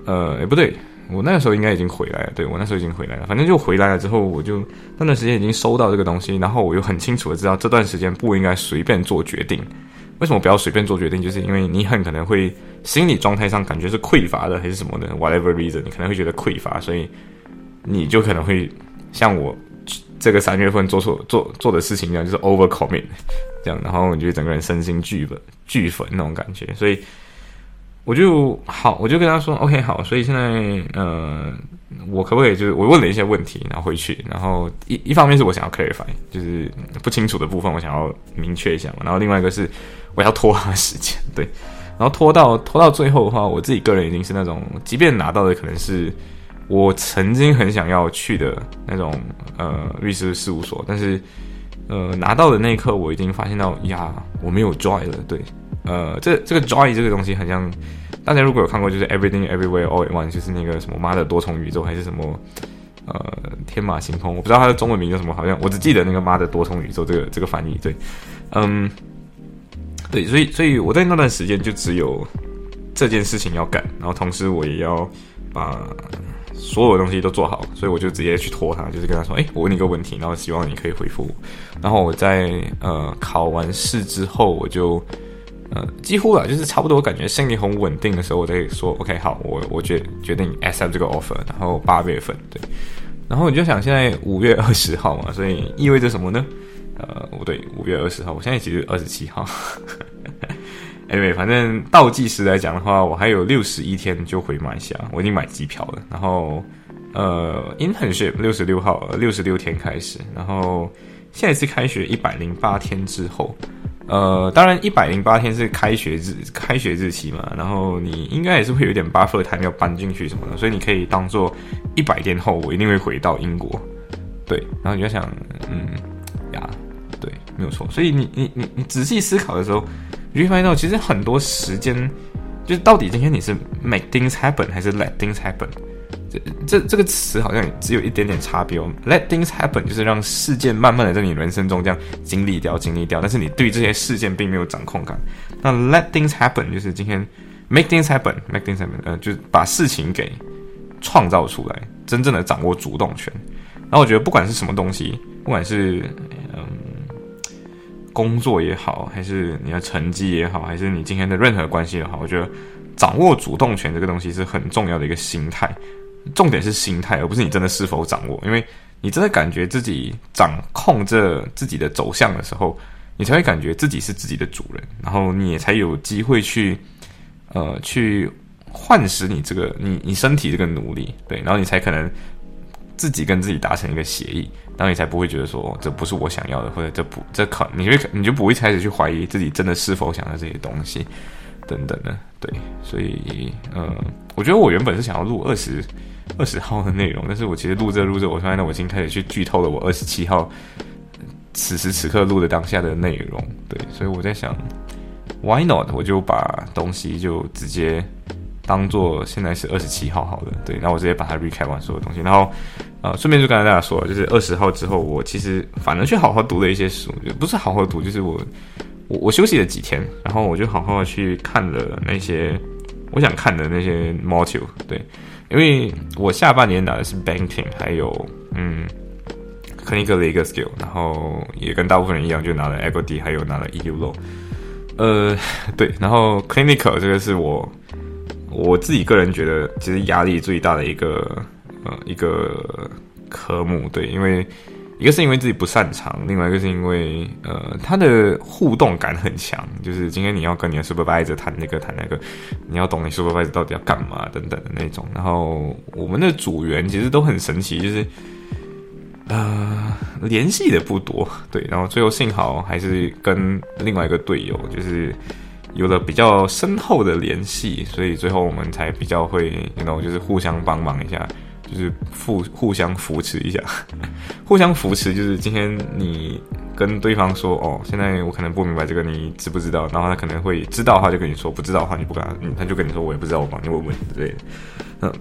呃，也不对。我那个时候应该已经回来了，对我那时候已经回来了。反正就回来了之后，我就那段时间已经收到这个东西，然后我又很清楚的知道这段时间不应该随便做决定。为什么不要随便做决定？就是因为你很可能会心理状态上感觉是匮乏的，还是什么的，whatever reason，你可能会觉得匮乏，所以你就可能会像我这个三月份做错做做的事情一样，就是 over commit 这样，然后你就整个人身心俱焚俱焚那种感觉，所以。我就好，我就跟他说，OK，好，所以现在，呃，我可不可以就是我问了一些问题，然后回去，然后一一方面是我想要 clarify，就是不清楚的部分我想要明确一下嘛，然后另外一个是我要拖他时间，对，然后拖到拖到最后的话，我自己个人已经是那种，即便拿到的可能是我曾经很想要去的那种呃律师事务所，但是呃拿到的那一刻，我已经发现到呀，我没有 joy 了，对。呃，这这个 joy 这个东西很像，大家如果有看过，就是 everything everywhere all at once，就是那个什么妈的多重宇宙还是什么，呃，天马行空，我不知道它的中文名叫什么，好像我只记得那个妈的多重宇宙这个这个翻译，对，嗯，对，所以所以我在那段时间就只有这件事情要干，然后同时我也要把所有东西都做好，所以我就直接去拖他，就是跟他说，哎，我问你个问题，然后希望你可以回复我，然后我在呃考完试之后我就。呃，几乎了，就是差不多，我感觉心里很稳定的时候，我再说 OK，好，我我决决定 accept 这个 offer，然后八月份对，然后你就想现在五月二十号嘛，所以意味着什么呢？呃，不对，五月二十号，我现在其实二十七号，，anyway，反正倒计时来讲的话，我还有六十一天就回马来西亚，我已经买机票了。然后，呃，internship 六十六号，六十六天开始。然后，下一次开学一百零八天之后，呃，当然一百零八天是开学日，开学日期嘛。然后你应该也是会有点 buffer time 要搬进去什么的，所以你可以当做一百天后我一定会回到英国。对，然后你就想，嗯，呀，对，没有错。所以你你你你仔细思考的时候。你会发现到，其实很多时间，就是到底今天你是 make things happen 还是 let things happen，这这个词好像只有一点点差别哦。let things happen 就是让事件慢慢的在你人生中这样经历掉、经历掉，但是你对这些事件并没有掌控感。那 let things happen 就是今天 make things happen，make things happen，呃，就是把事情给创造出来，真正的掌握主动权。然后我觉得不管是什么东西，不管是嗯。工作也好，还是你的成绩也好，还是你今天的任何关系也好，我觉得掌握主动权这个东西是很重要的一个心态。重点是心态，而不是你真的是否掌握。因为你真的感觉自己掌控着自己的走向的时候，你才会感觉自己是自己的主人，然后你也才有机会去呃去唤醒你这个你你身体这个努力，对，然后你才可能自己跟自己达成一个协议。然后你才不会觉得说这不是我想要的，或者这不这可，你会你就不会开始去怀疑自己真的是否想要这些东西等等的，对，所以呃，我觉得我原本是想要录二十二十号的内容，但是我其实录着录着，我发现我已经开始去剧透了我二十七号此时此刻录的当下的内容，对，所以我在想，Why not？我就把东西就直接。当做现在是二十七号好了，对，那我直接把它 recap 完所有东西，然后，呃，顺便就跟大家说，就是二十号之后，我其实反而去好好读了一些书，不是好好读，就是我我我休息了几天，然后我就好好去看了那些我想看的那些 module，对，因为我下半年拿的是 banking，还有嗯，clinical legal skill，然后也跟大部分人一样，就拿了 equity，还有拿了 EU law，呃，对，然后 clinical 这个是我。我自己个人觉得，其实压力最大的一个呃一个科目，对，因为一个是因为自己不擅长，另外一个是因为呃他的互动感很强，就是今天你要跟你的 supervisor 谈那个谈那个，你要懂你 supervisor 到底要干嘛等等的那种。然后我们的组员其实都很神奇，就是呃联系的不多，对，然后最后幸好还是跟另外一个队友就是。有了比较深厚的联系，所以最后我们才比较会，你 know，就是互相帮忙一下，就是互互相扶持一下，互相扶持。就是今天你跟对方说，哦，现在我可能不明白这个，你知不知道？然后他可能会知道的话就跟你说，不知道的话你不敢，他就跟你说我也不知道，我帮你问问之类的。嗯，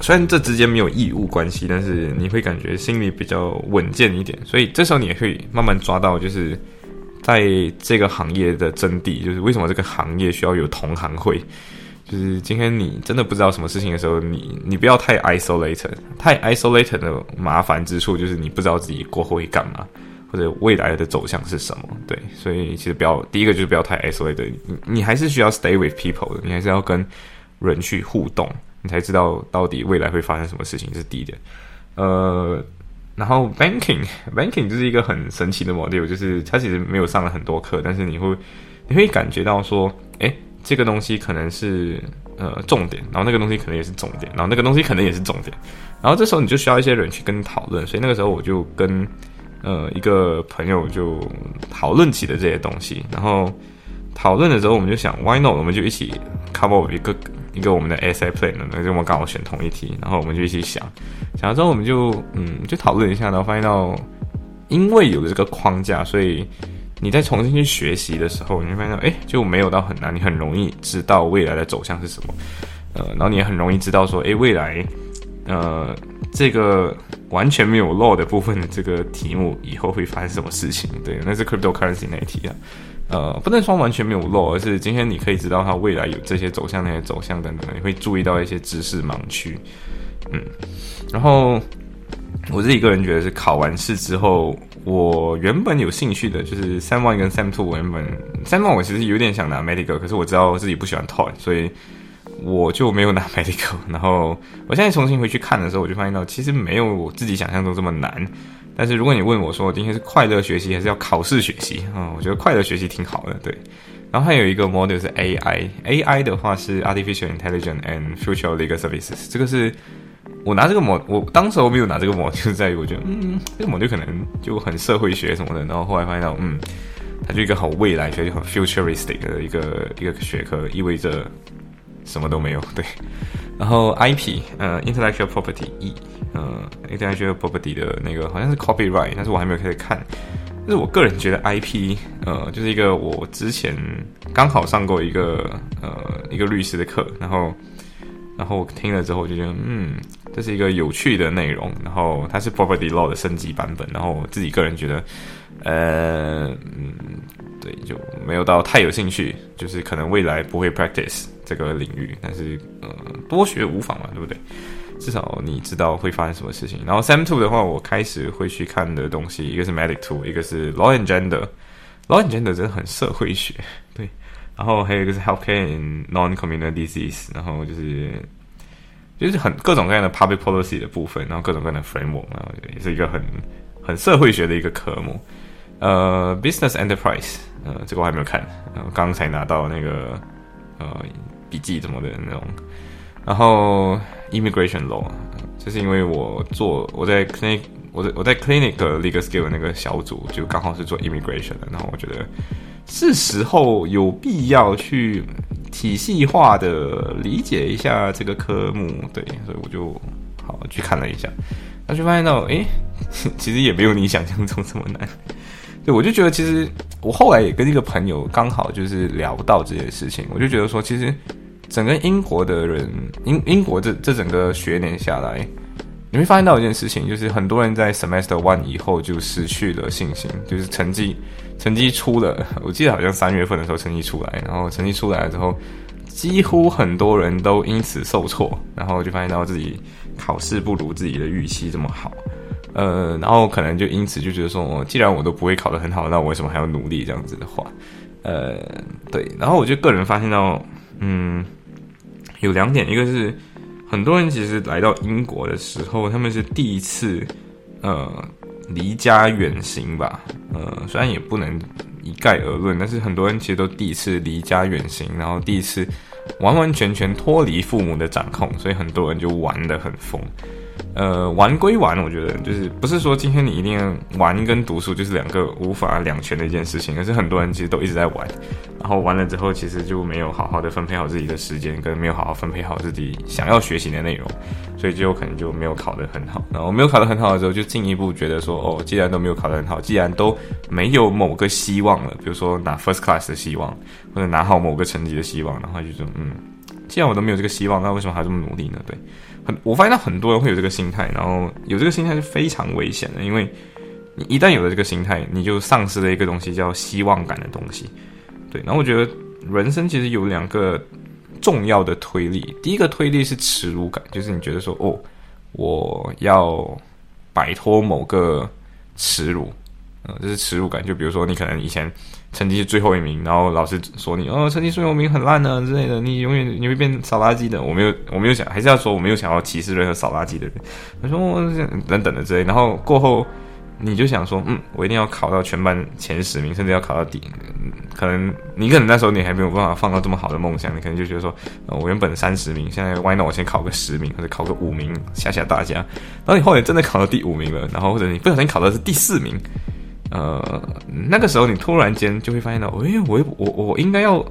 虽然这之间没有义务关系，但是你会感觉心里比较稳健一点，所以这时候你也会慢慢抓到，就是。在这个行业的真谛，就是为什么这个行业需要有同行会。就是今天你真的不知道什么事情的时候，你你不要太 isolated。太 isolated 的麻烦之处就是你不知道自己过后会干嘛，或者未来的走向是什么。对，所以其实不要第一个就是不要太 isolated。你你还是需要 stay with people 的，你还是要跟人去互动，你才知道到底未来会发生什么事情。这是第一点。呃。然后 banking，banking 就是一个很神奇的 model，就是它其实没有上了很多课，但是你会你会感觉到说，哎，这个东西可能是呃重点，然后那个东西可能也是重点，然后那个东西可能也是重点，然后这时候你就需要一些人去跟你讨论，所以那个时候我就跟呃一个朋友就讨论起了这些东西，然后讨论的时候我们就想，why not？我们就一起 cover 一个。一个我们的 essay plan，那就我们刚好选同一题，然后我们就一起想，想了之后我们就嗯就讨论一下，然后发现到，因为有了这个框架，所以你在重新去学习的时候，你会发现，哎，就没有到很难，你很容易知道未来的走向是什么，呃，然后你也很容易知道说，哎，未来，呃，这个完全没有漏的部分的这个题目以后会发生什么事情，对，那是 cryptocurrency 那一题啊。呃，不能说完全没有漏，而是今天你可以知道它未来有这些走向、那些走向等等，你会注意到一些知识盲区。嗯，然后我自己个人觉得是考完试之后，我原本有兴趣的就是 Sam One 跟 Sam Two，我原本 Sam One 我其实有点想拿 Medical，可是我知道自己不喜欢 Toy，所以我就没有拿 Medical。然后我现在重新回去看的时候，我就发现到其实没有我自己想象中这么难。但是如果你问我说今天是快乐学习还是要考试学习啊？我觉得快乐学习挺好的，对。然后还有一个 module 是 AI，AI 的话是 Artificial Intelligence and Future Legal Services，这个是我拿这个模，我当时我没有拿这个模，就是在于我觉得，嗯，这个模就可能就很社会学什么的，然后后来发现到，嗯，它就一个很未来学，就很 futuristic 的一个一个学科，意味着什么都没有，对。然后 IP，呃，Intellectual Property 一，呃，Intellectual Property 的那个好像是 Copyright，但是我还没有开始看。但是我个人觉得 IP，呃，就是一个我之前刚好上过一个呃一个律师的课，然后然后我听了之后就觉得，嗯，这是一个有趣的内容。然后它是 Property Law 的升级版本，然后我自己个人觉得，呃，嗯，对，就没有到太有兴趣，就是可能未来不会 practice 这个领域，但是呃，多学无妨嘛，对不对？至少你知道会发生什么事情。然后 Sam Two 的话，我开始会去看的东西，一个是 Medic Two，一个是 Law and Gender。Law and Gender 真的很社会学，对。然后还有一个是 Healthcare in Non-Communicable Disease，然后就是就是很各种各样的 Public Policy 的部分，然后各种各样的 Framework，然后也是一个很很社会学的一个科目。呃，Business Enterprise，呃，这个我还没有看，然后刚才拿到那个呃笔记什么的那种。然后 immigration law，就是因为我做我在 clinic 我在我在 clinic 的 legal skill 那个小组，就刚好是做 immigration 的。然后我觉得是时候有必要去体系化的理解一下这个科目，对，所以我就好去看了一下，那就发现到，哎，其实也没有你想象中这么难。对，我就觉得其实我后来也跟一个朋友刚好就是聊到这件事情，我就觉得说其实。整个英国的人，英英国这这整个学年下来，你会发现到一件事情，就是很多人在 semester one 以后就失去了信心，就是成绩成绩出了，我记得好像三月份的时候成绩出来，然后成绩出来了之后，几乎很多人都因此受挫，然后就发现到自己考试不如自己的预期这么好，呃，然后可能就因此就觉得说，既然我都不会考得很好，那我为什么还要努力这样子的话，呃，对，然后我就个人发现到，嗯。有两点，一个是很多人其实来到英国的时候，他们是第一次呃离家远行吧，呃虽然也不能一概而论，但是很多人其实都第一次离家远行，然后第一次完完全全脱离父母的掌控，所以很多人就玩得很疯。呃，玩归玩，我觉得就是不是说今天你一定玩跟读书就是两个无法两全的一件事情，而是很多人其实都一直在玩，然后玩了之后其实就没有好好的分配好自己的时间，跟没有好好分配好自己想要学习的内容，所以就可能就没有考得很好。然后没有考得很好的时候，就进一步觉得说，哦，既然都没有考得很好，既然都没有某个希望了，比如说拿 first class 的希望，或者拿好某个成绩的希望，然后就说，嗯，既然我都没有这个希望，那为什么还这么努力呢？对。很我发现到很多人会有这个心态，然后有这个心态是非常危险的，因为你一旦有了这个心态，你就丧失了一个东西叫希望感的东西。对，然后我觉得人生其实有两个重要的推力，第一个推力是耻辱感，就是你觉得说哦，我要摆脱某个耻辱，嗯，这是耻辱感。就比如说你可能以前。成绩是最后一名，然后老师说你哦，成绩最后一名很烂呢之类的，你永远你会变扫垃圾的。我没有，我没有想，还是要说我没有想要歧视任何扫垃圾的人。他说我等等的之类，然后过后你就想说，嗯，我一定要考到全班前十名，甚至要考到底。可能你可能那时候你还没有办法放到这么好的梦想，你可能就觉得说，我原本三十名，现在 why not 我先考个十名或者考个五名吓吓大家。然后你后来真的考到第五名了，然后或者你不小心考的是第四名。呃，那个时候你突然间就会发现到，哎，我我我应该要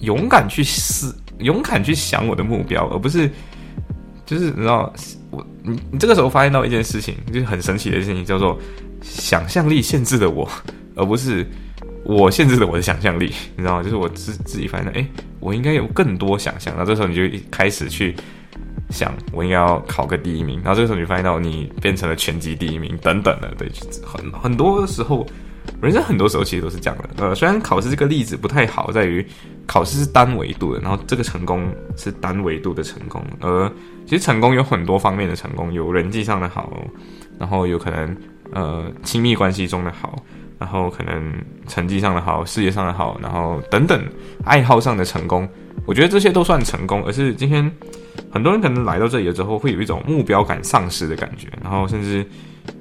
勇敢去思，勇敢去想我的目标，而不是就是你知道，我你你这个时候发现到一件事情，就是很神奇的事情，叫做想象力限制了我，而不是我限制了我的想象力，你知道吗？就是我自自己发现，哎，我应该有更多想象，那这时候你就开始去。想我应该要考个第一名，然后这个时候你发现到你变成了全级第一名等等的，对，很很多时候，人生很多时候其实都是这样的。呃，虽然考试这个例子不太好，在于考试是单维度的，然后这个成功是单维度的成功，而其实成功有很多方面的成功，有人际上的好，然后有可能呃亲密关系中的好，然后可能成绩上的好，事业上的好，然后等等爱好上的成功，我觉得这些都算成功，而是今天。很多人可能来到这里了之后，会有一种目标感丧失的感觉，然后甚至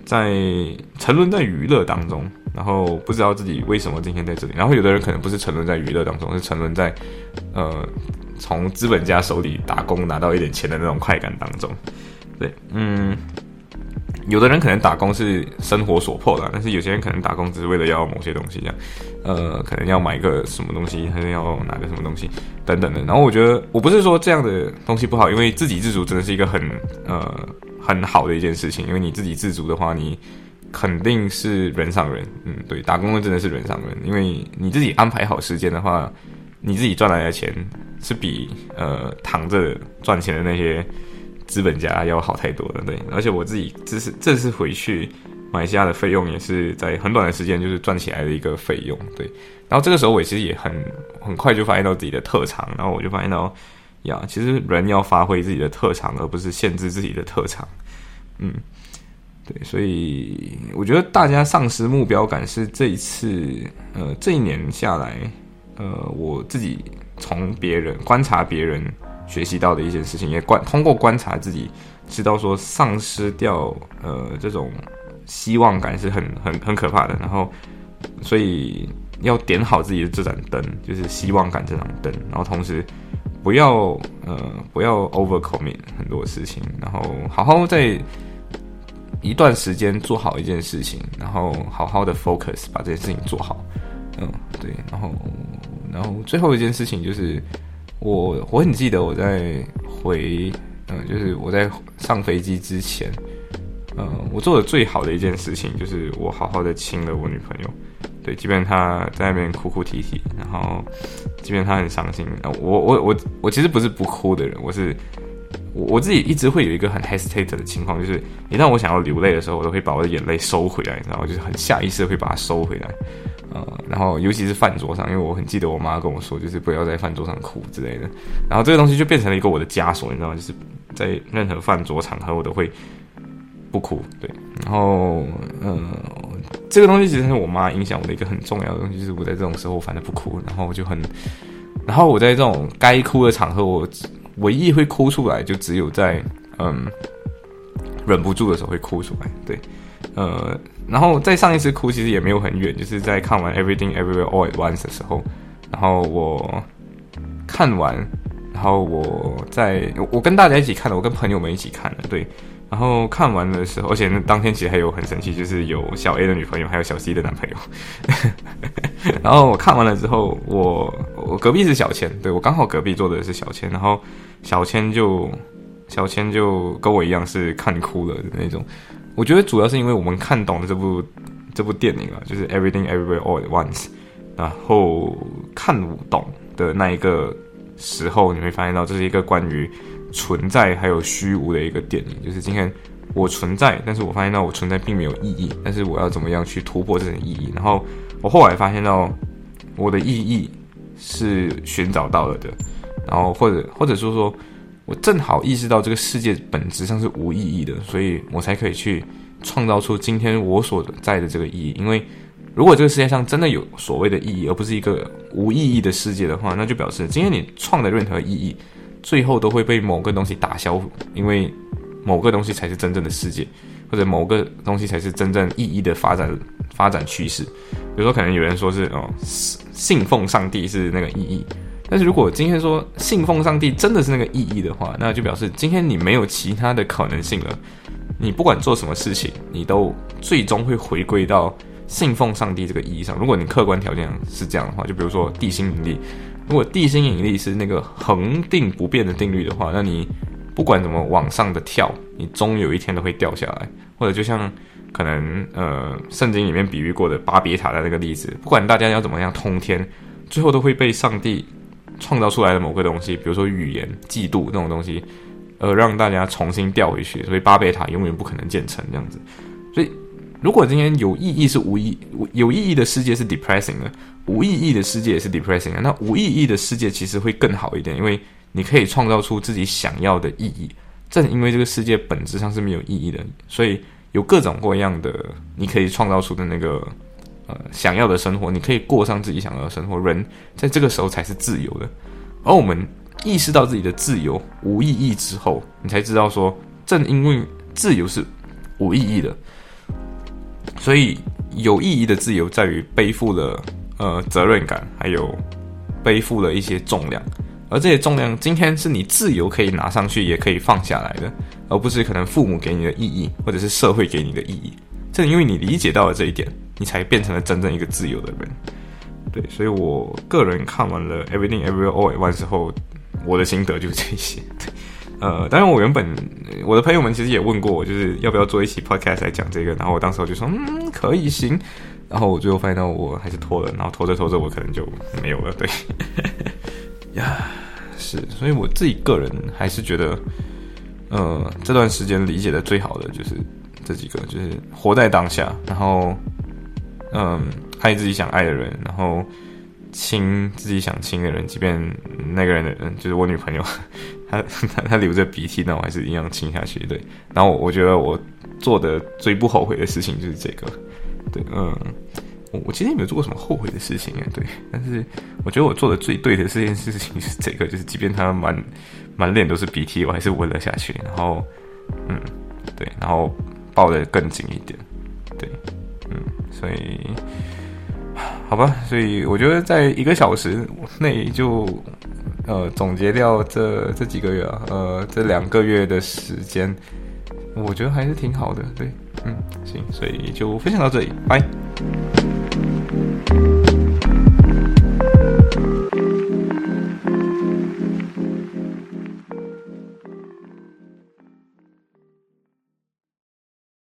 在沉沦在娱乐当中，然后不知道自己为什么今天在这里。然后有的人可能不是沉沦在娱乐当中，是沉沦在呃从资本家手里打工拿到一点钱的那种快感当中。对，嗯。有的人可能打工是生活所迫的，但是有些人可能打工只是为了要某些东西，这样，呃，可能要买个什么东西，还是要拿个什么东西，等等的。然后我觉得，我不是说这样的东西不好，因为自给自足真的是一个很呃很好的一件事情。因为你自给自足的话，你肯定是人上人。嗯，对，打工的真的是人上人，因为你自己安排好时间的话，你自己赚来的钱是比呃躺着赚钱的那些。资本家要好太多了，对，而且我自己这是这次回去马来西亚的费用也是在很短的时间就是赚起来的一个费用，对。然后这个时候我其实也很很快就发现到自己的特长，然后我就发现到呀，其实人要发挥自己的特长，而不是限制自己的特长。嗯，对，所以我觉得大家丧失目标感是这一次呃这一年下来呃我自己从别人观察别人。学习到的一件事情，也观通过观察自己，知道说丧失掉呃这种希望感是很很很可怕的。然后，所以要点好自己的这盏灯，就是希望感这盏灯。然后同时不要呃不要 over commit 很多事情，然后好好在一段时间做好一件事情，然后好好的 focus 把这件事情做好。嗯，对。然后然后最后一件事情就是。我我很记得我在回，嗯，就是我在上飞机之前，呃，我做的最好的一件事情就是我好好的亲了我女朋友，对，即便她在那边哭哭啼啼，然后即便她很伤心，我我我我其实不是不哭的人，我是我我自己一直会有一个很 hesitate 的情况，就是一旦我想要流泪的时候，我都会把我的眼泪收回来，你知道，就是很下意识的会把它收回来。呃，然后尤其是饭桌上，因为我很记得我妈跟我说，就是不要在饭桌上哭之类的。然后这个东西就变成了一个我的枷锁，你知道吗？就是在任何饭桌场合，我都会不哭。对，然后呃，这个东西其实是我妈影响我的一个很重要的东西，就是我在这种时候反正不哭，然后我就很，然后我在这种该哭的场合，我唯一会哭出来，就只有在嗯忍不住的时候会哭出来。对，呃。然后在上一次哭其实也没有很远，就是在看完 Everything Everywhere All at Once 的时候，然后我看完，然后我在我跟大家一起看的，我跟朋友们一起看的，对。然后看完的时候，而且当天其实还有很神奇，就是有小 A 的女朋友，还有小 C 的男朋友。然后我看完了之后，我我隔壁是小千，对我刚好隔壁坐的是小千，然后小千就小千就跟我一样是看哭了的那种。我觉得主要是因为我们看懂了这部这部电影啊，就是 Everything Everywhere All at Once，然后看懂的那一个时候，你会发现到这是一个关于存在还有虚无的一个电影。就是今天我存在，但是我发现到我存在并没有意义，但是我要怎么样去突破这种意义？然后我后来发现到我的意义是寻找到了的，然后或者或者说说。我正好意识到这个世界本质上是无意义的，所以我才可以去创造出今天我所在的这个意义。因为如果这个世界上真的有所谓的意义，而不是一个无意义的世界的话，那就表示今天你创的任何意义，最后都会被某个东西打消。因为某个东西才是真正的世界，或者某个东西才是真正意义的发展发展趋势。比如说，可能有人说是哦，信奉上帝是那个意义。但是如果今天说信奉上帝真的是那个意义的话，那就表示今天你没有其他的可能性了。你不管做什么事情，你都最终会回归到信奉上帝这个意义上。如果你客观条件是这样的话，就比如说地心引力，如果地心引力是那个恒定不变的定律的话，那你不管怎么往上的跳，你终有一天都会掉下来。或者就像可能呃圣经里面比喻过的巴别塔的那个例子，不管大家要怎么样通天，最后都会被上帝。创造出来的某个东西，比如说语言、嫉妒这种东西，呃，让大家重新调回去，所以巴贝塔永远不可能建成这样子。所以，如果今天有意义是无意，有意义的世界是 depressing 的，无意义的世界也是 depressing 的。那无意义的世界其实会更好一点，因为你可以创造出自己想要的意义。正因为这个世界本质上是没有意义的，所以有各种各样的你可以创造出的那个。呃，想要的生活，你可以过上自己想要的生活。人在这个时候才是自由的。而我们意识到自己的自由无意义之后，你才知道说，正因为自由是无意义的，所以有意义的自由在于背负了呃责任感，还有背负了一些重量，而这些重量今天是你自由可以拿上去，也可以放下来的，而不是可能父母给你的意义，或者是社会给你的意义。正因为你理解到了这一点，你才变成了真正一个自由的人。对，所以我个人看完了《Everything Everywhere All at Once》之后，我的心得就是这些。呃，当然我原本我的朋友们其实也问过我，就是要不要做一期 Podcast 来讲这个，然后我当时我就说，嗯，可以行。然后我最后发现到我还是拖了，然后拖着拖着我可能就没有了。对，呀，是，所以我自己个人还是觉得，呃，这段时间理解的最好的就是这几个，就是活在当下，然后，嗯。爱自己想爱的人，然后亲自己想亲的人，即便那个人的人就是我女朋友，她她她流着鼻涕，那我还是一样亲下去。对，然后我觉得我做的最不后悔的事情就是这个。对，嗯，我我其实也没有做过什么后悔的事情啊。对，但是我觉得我做的最对的这件事情是这个，就是即便他满满脸都是鼻涕，我还是吻了下去。然后，嗯，对，然后抱得更紧一点。对，所以。好吧，所以我觉得在一个小时内就呃总结掉这这几个月啊，呃这两个月的时间，我觉得还是挺好的。对，嗯，行，所以就分享到这里，拜。